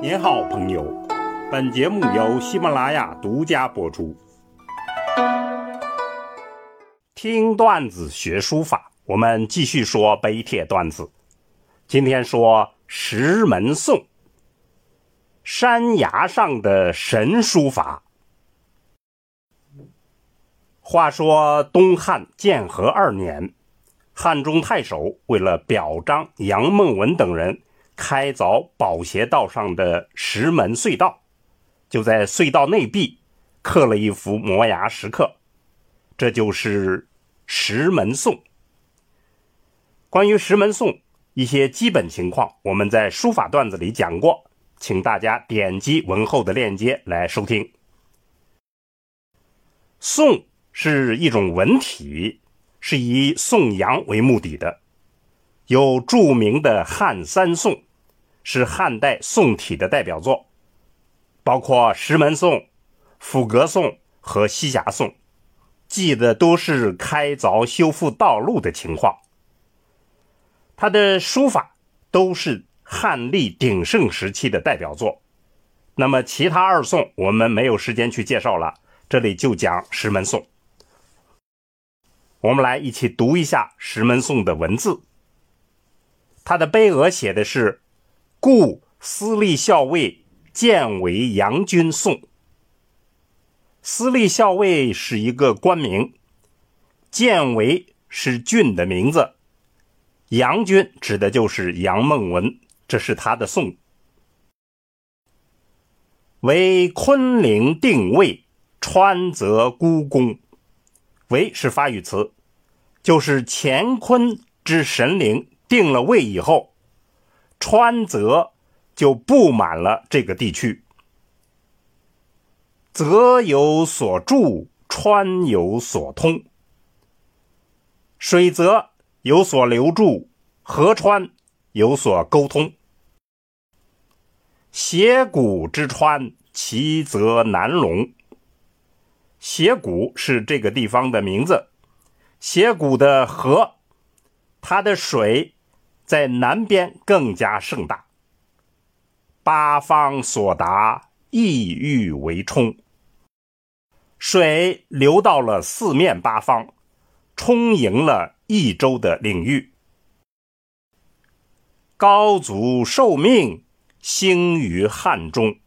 您好，朋友。本节目由喜马拉雅独家播出。听段子学书法，我们继续说碑帖段子。今天说石门颂，山崖上的神书法。话说东汉建和二年，汉中太守为了表彰杨梦文等人。开凿宝鞋道上的石门隧道，就在隧道内壁刻了一幅摩崖石刻，这就是《石门颂》。关于《石门颂》一些基本情况，我们在书法段子里讲过，请大家点击文后的链接来收听。颂是一种文体，是以颂扬为目的的，有著名的汉三颂。是汉代宋体的代表作，包括《石门颂》《府阁颂》和《西峡颂》，记的都是开凿修复道路的情况。他的书法都是汉历鼎盛时期的代表作。那么其他二颂我们没有时间去介绍了，这里就讲《石门颂》。我们来一起读一下《石门颂》的文字。它的碑额写的是。故司隶校尉建为杨军颂。司隶校尉是一个官名，建为是郡的名字，杨军指的就是杨梦文，这是他的宋。为昆陵定位，川泽孤公。为是发语词，就是乾坤之神灵定了位以后。川泽就布满了这个地区，泽有所注，川有所通，水泽有所留住，河川有所沟通。斜谷之川，其泽难容。斜谷是这个地方的名字，斜谷的河，它的水。在南边更加盛大，八方所达，意欲为冲。水流到了四面八方，充盈了益州的领域。高祖受命，兴于汉中。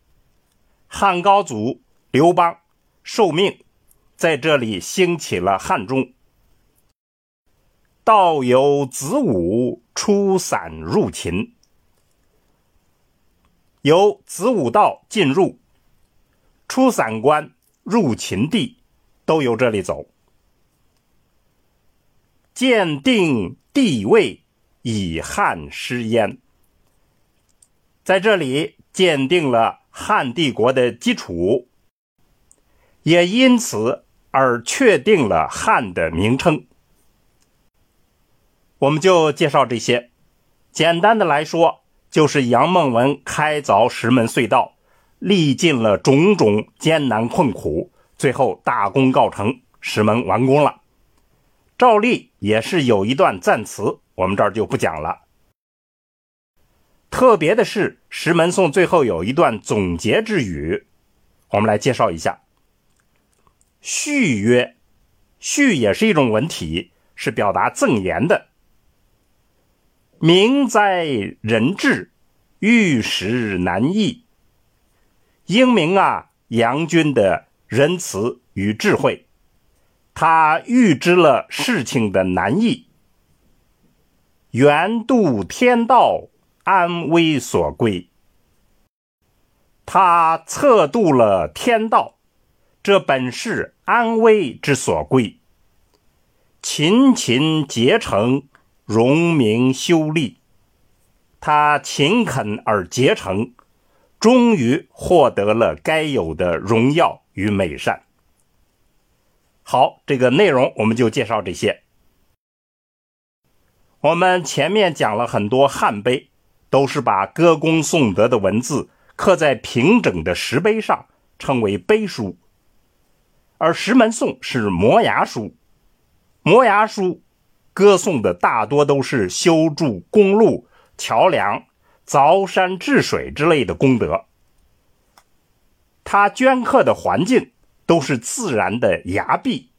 汉高祖刘邦受命，在这里兴起了汉中。道有子午出散入秦，由子午道进入，出散关入秦地，都由这里走。鉴定地位，以汉失焉，在这里鉴定了汉帝国的基础，也因此而确定了汉的名称。我们就介绍这些，简单的来说，就是杨梦文开凿石门隧道，历尽了种种艰难困苦，最后大功告成，石门完工了。赵立也是有一段赞词，我们这儿就不讲了。特别的是，《石门颂》最后有一段总结之语，我们来介绍一下。序曰：“序也是一种文体，是表达赠言的。”明哉人质，玉石难易。英明啊，杨军的仁慈与智慧，他预知了事情的难易。圆度天道，安危所归。他测度了天道，这本是安危之所归。勤勤竭诚。荣名修立，他勤恳而竭诚，终于获得了该有的荣耀与美善。好，这个内容我们就介绍这些。我们前面讲了很多汉碑，都是把歌功颂德的文字刻在平整的石碑上，称为碑书。而石门颂是摩崖书，摩崖书。歌颂的大多都是修筑公路、桥梁、凿山治水之类的功德。他镌刻的环境都是自然的崖壁，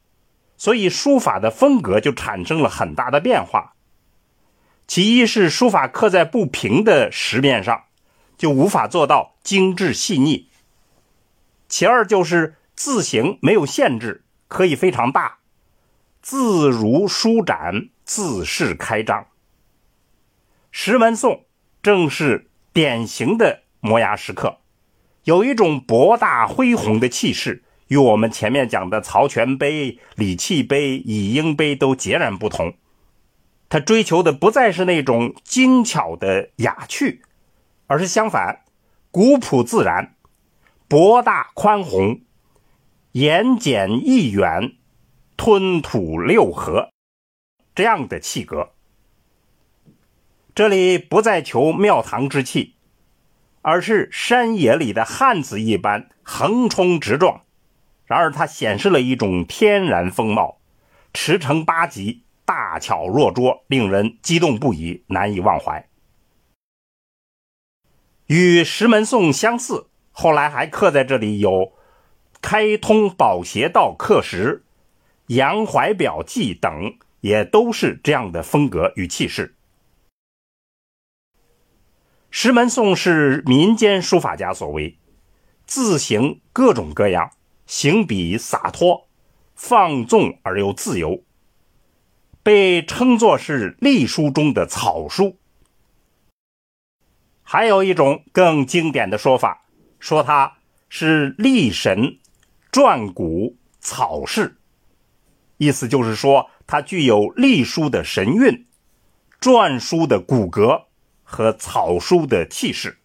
所以书法的风格就产生了很大的变化。其一是书法刻在不平的石面上，就无法做到精致细腻；其二就是字形没有限制，可以非常大，字如舒展，自是开张。石门颂正是典型的摩崖石刻，有一种博大恢宏的气势，与我们前面讲的曹全碑、李器碑、乙英碑都截然不同。他追求的不再是那种精巧的雅趣，而是相反，古朴自然、博大宽宏、言简意远、吞吐六合这样的气格。这里不再求庙堂之气，而是山野里的汉子一般横冲直撞。然而，它显示了一种天然风貌，驰骋八极。大巧若拙，令人激动不已，难以忘怀。与石门颂相似，后来还刻在这里有“开通宝邪道刻石”“杨怀表记”等，也都是这样的风格与气势。石门颂是民间书法家所为，字形各种各样，行笔洒脱，放纵而又自由。被称作是隶书中的草书，还有一种更经典的说法，说它是隶神篆骨草式，意思就是说它具有隶书的神韵、篆书的骨骼和草书的气势。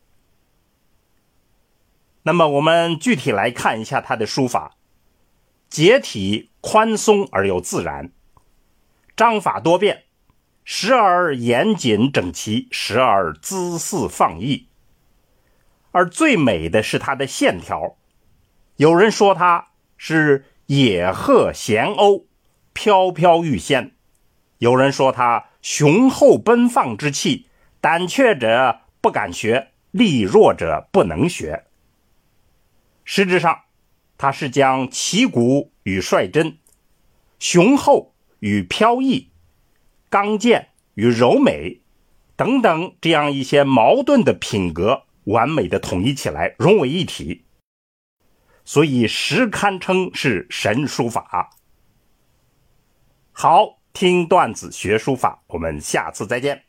那么，我们具体来看一下它的书法，结体宽松而又自然。章法多变，时而严谨整齐，时而姿肆放逸。而最美的是它的线条，有人说它是野鹤闲鸥，飘飘欲仙；有人说他雄厚奔放之气，胆怯者不敢学，力弱者不能学。实质上，他是将旗鼓与率真、雄厚。与飘逸、刚健与柔美等等这样一些矛盾的品格，完美的统一起来，融为一体，所以实堪称是神书法。好，听段子学书法，我们下次再见。